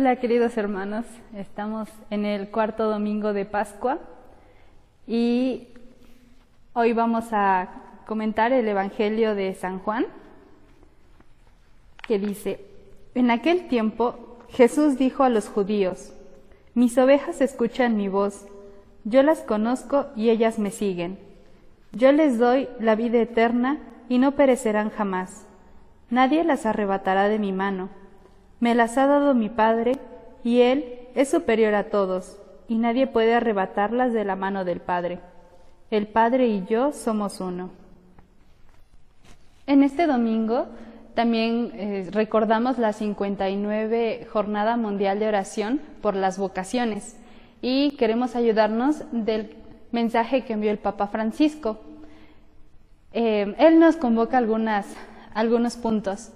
Hola queridos hermanos, estamos en el cuarto domingo de Pascua y hoy vamos a comentar el Evangelio de San Juan que dice, en aquel tiempo Jesús dijo a los judíos, mis ovejas escuchan mi voz, yo las conozco y ellas me siguen. Yo les doy la vida eterna y no perecerán jamás. Nadie las arrebatará de mi mano. Me las ha dado mi Padre, y Él es superior a todos, y nadie puede arrebatarlas de la mano del Padre. El Padre y yo somos uno. En este domingo también eh, recordamos la 59 Jornada Mundial de Oración por las Vocaciones y queremos ayudarnos del mensaje que envió el Papa Francisco. Eh, él nos convoca algunos puntos.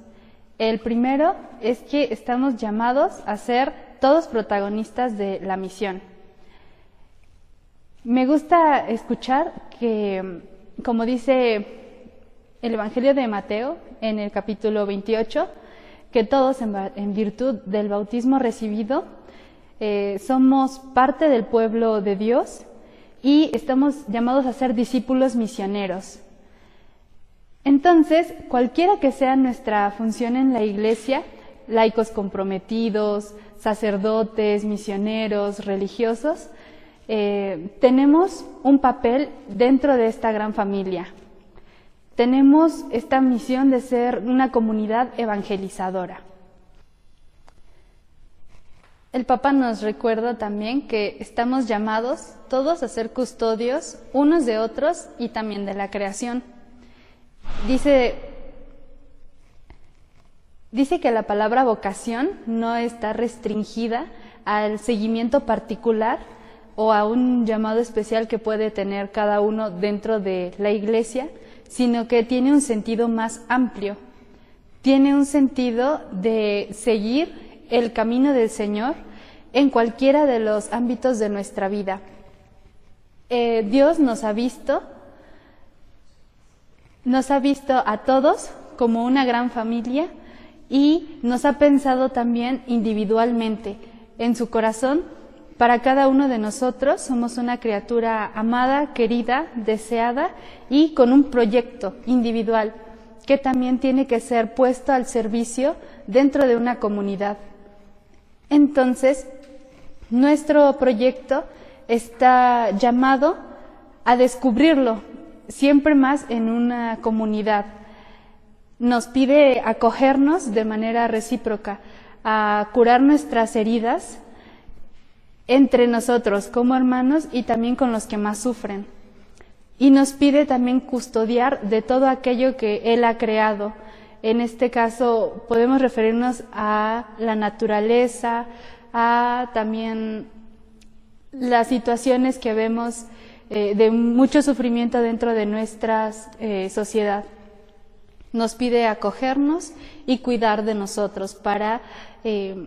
El primero es que estamos llamados a ser todos protagonistas de la misión. Me gusta escuchar que, como dice el Evangelio de Mateo en el capítulo 28, que todos en, virtud del bautismo recibido eh, somos parte del pueblo de Dios y estamos llamados a ser discípulos misioneros. Entonces, cualquiera que sea nuestra función en la Iglesia, laicos comprometidos, sacerdotes, misioneros, religiosos, eh, tenemos un papel dentro de esta gran familia. Tenemos esta misión de ser una comunidad evangelizadora. El Papa nos recuerda también que estamos llamados todos a ser custodios unos de otros y también de la creación. Dice, dice que la palabra vocación no está restringida al seguimiento particular o a un llamado especial que puede tener cada uno dentro de la iglesia, sino que tiene un sentido más amplio. Tiene un sentido de seguir el camino del Señor en cualquiera de los ámbitos de nuestra vida. Eh, Dios nos ha visto nos ha visto a todos como una gran familia y nos ha pensado también individualmente. En su corazón, para cada uno de nosotros somos una criatura amada, querida, deseada y con un proyecto individual que también tiene que ser puesto al servicio dentro de una comunidad. Entonces, nuestro proyecto está llamado a descubrirlo, siempre más en una comunidad. Nos pide acogernos de manera recíproca, a curar nuestras heridas entre nosotros como hermanos y también con los que más sufren. Y nos pide también custodiar de todo aquello que Él ha creado. En este caso podemos referirnos a la naturaleza, a también las situaciones que vemos eh, de mucho sufrimiento dentro de nuestra eh, sociedad. Nos pide acogernos y cuidar de nosotros para eh,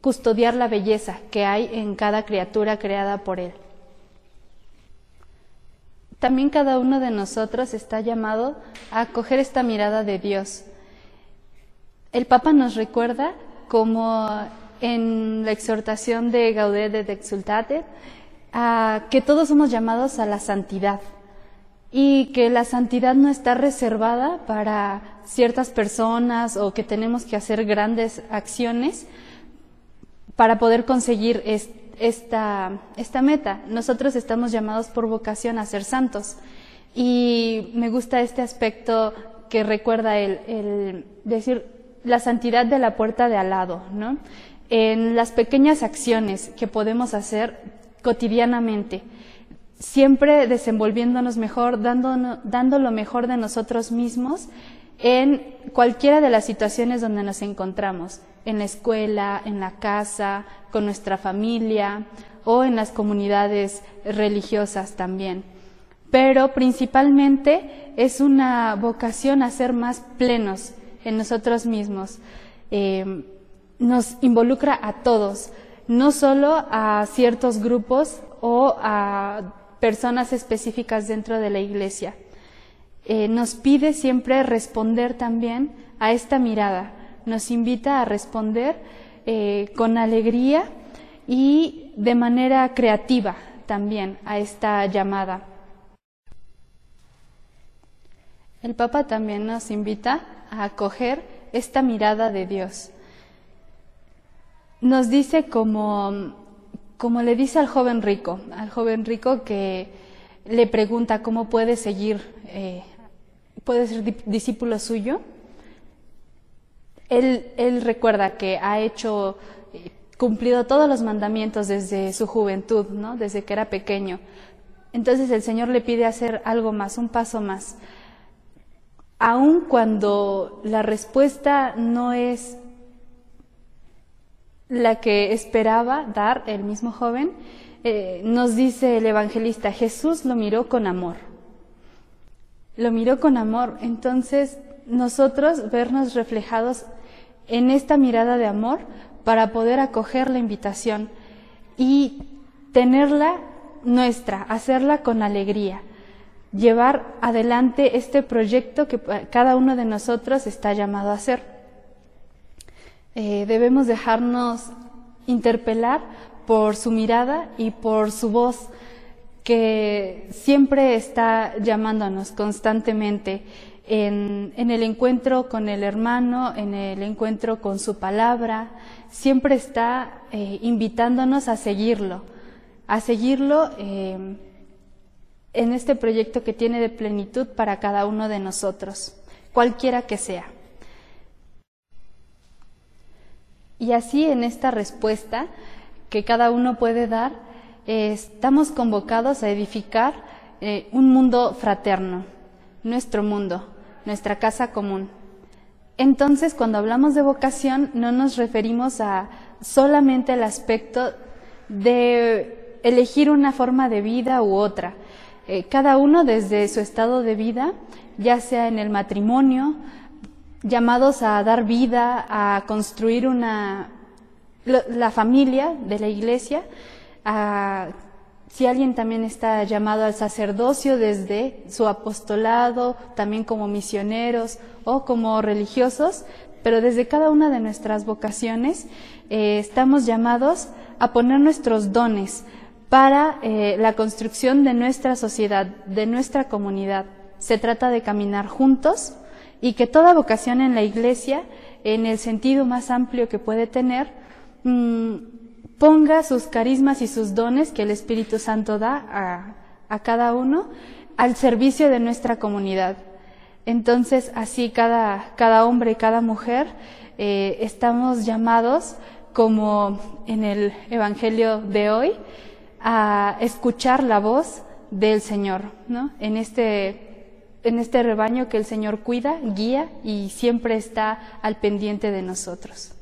custodiar la belleza que hay en cada criatura creada por Él. También cada uno de nosotros está llamado a acoger esta mirada de Dios. El Papa nos recuerda como en la exhortación de Gaudete de Exultate, que todos somos llamados a la santidad y que la santidad no está reservada para ciertas personas o que tenemos que hacer grandes acciones para poder conseguir esta, esta meta. Nosotros estamos llamados por vocación a ser santos y me gusta este aspecto que recuerda el, el decir la santidad de la puerta de al lado, ¿no? En las pequeñas acciones que podemos hacer cotidianamente, siempre desenvolviéndonos mejor, dando, dando lo mejor de nosotros mismos en cualquiera de las situaciones donde nos encontramos, en la escuela, en la casa, con nuestra familia o en las comunidades religiosas también. Pero principalmente es una vocación a ser más plenos en nosotros mismos. Eh, nos involucra a todos, no solo a ciertos grupos o a personas específicas dentro de la iglesia. Eh, nos pide siempre responder también a esta mirada, nos invita a responder eh, con alegría y de manera creativa también a esta llamada. El Papa también nos invita a acoger esta mirada de Dios. Nos dice como, le dice al joven rico, al joven rico que le pregunta cómo puede seguir, eh, puede ser discípulo suyo. Él, él recuerda que ha hecho, eh, cumplido todos los mandamientos desde su juventud, ¿no? desde que era pequeño. Entonces el Señor le pide hacer algo más, un paso más. Aun cuando la respuesta no es la que esperaba dar el mismo joven, eh, nos dice el evangelista, Jesús lo miró con amor. Lo miró con amor. Entonces, nosotros vernos reflejados en esta mirada de amor para poder acoger la invitación y tenerla nuestra, hacerla con alegría, llevar adelante este proyecto que cada uno de nosotros está llamado a hacer. Eh, debemos dejarnos interpelar por su mirada y por su voz que siempre está llamándonos constantemente en, el encuentro con el hermano, en el encuentro con su palabra, siempre está eh, invitándonos a seguirlo, a seguirlo eh, en este proyecto que tiene de plenitud para cada uno de nosotros, cualquiera que sea. Y así en esta respuesta que cada uno puede dar, eh, estamos convocados a edificar un mundo fraterno, nuestro mundo, nuestra casa común. Entonces, cuando hablamos de vocación, no nos referimos a solamente el aspecto de elegir una forma de vida u otra. Eh, cada uno desde su estado de vida, ya sea en el matrimonio, llamados a dar vida, a construir una, la familia de la iglesia, a si alguien también está llamado al sacerdocio desde su apostolado, también como misioneros o como religiosos, pero desde cada una de nuestras vocaciones eh, estamos llamados a poner nuestros dones para eh, la construcción de nuestra sociedad, de nuestra comunidad. Se trata de caminar juntos y que toda vocación en la Iglesia, en el sentido más amplio que puede tener, mm, ponga sus carismas y sus dones que el Espíritu Santo da a, cada uno al servicio de nuestra comunidad. Entonces, así cada, cada hombre y cada mujer eh, estamos llamados, como en el Evangelio de hoy, a escuchar la voz del Señor, ¿no? En este, en este rebaño que el Señor cuida, guía y siempre está al pendiente de nosotros.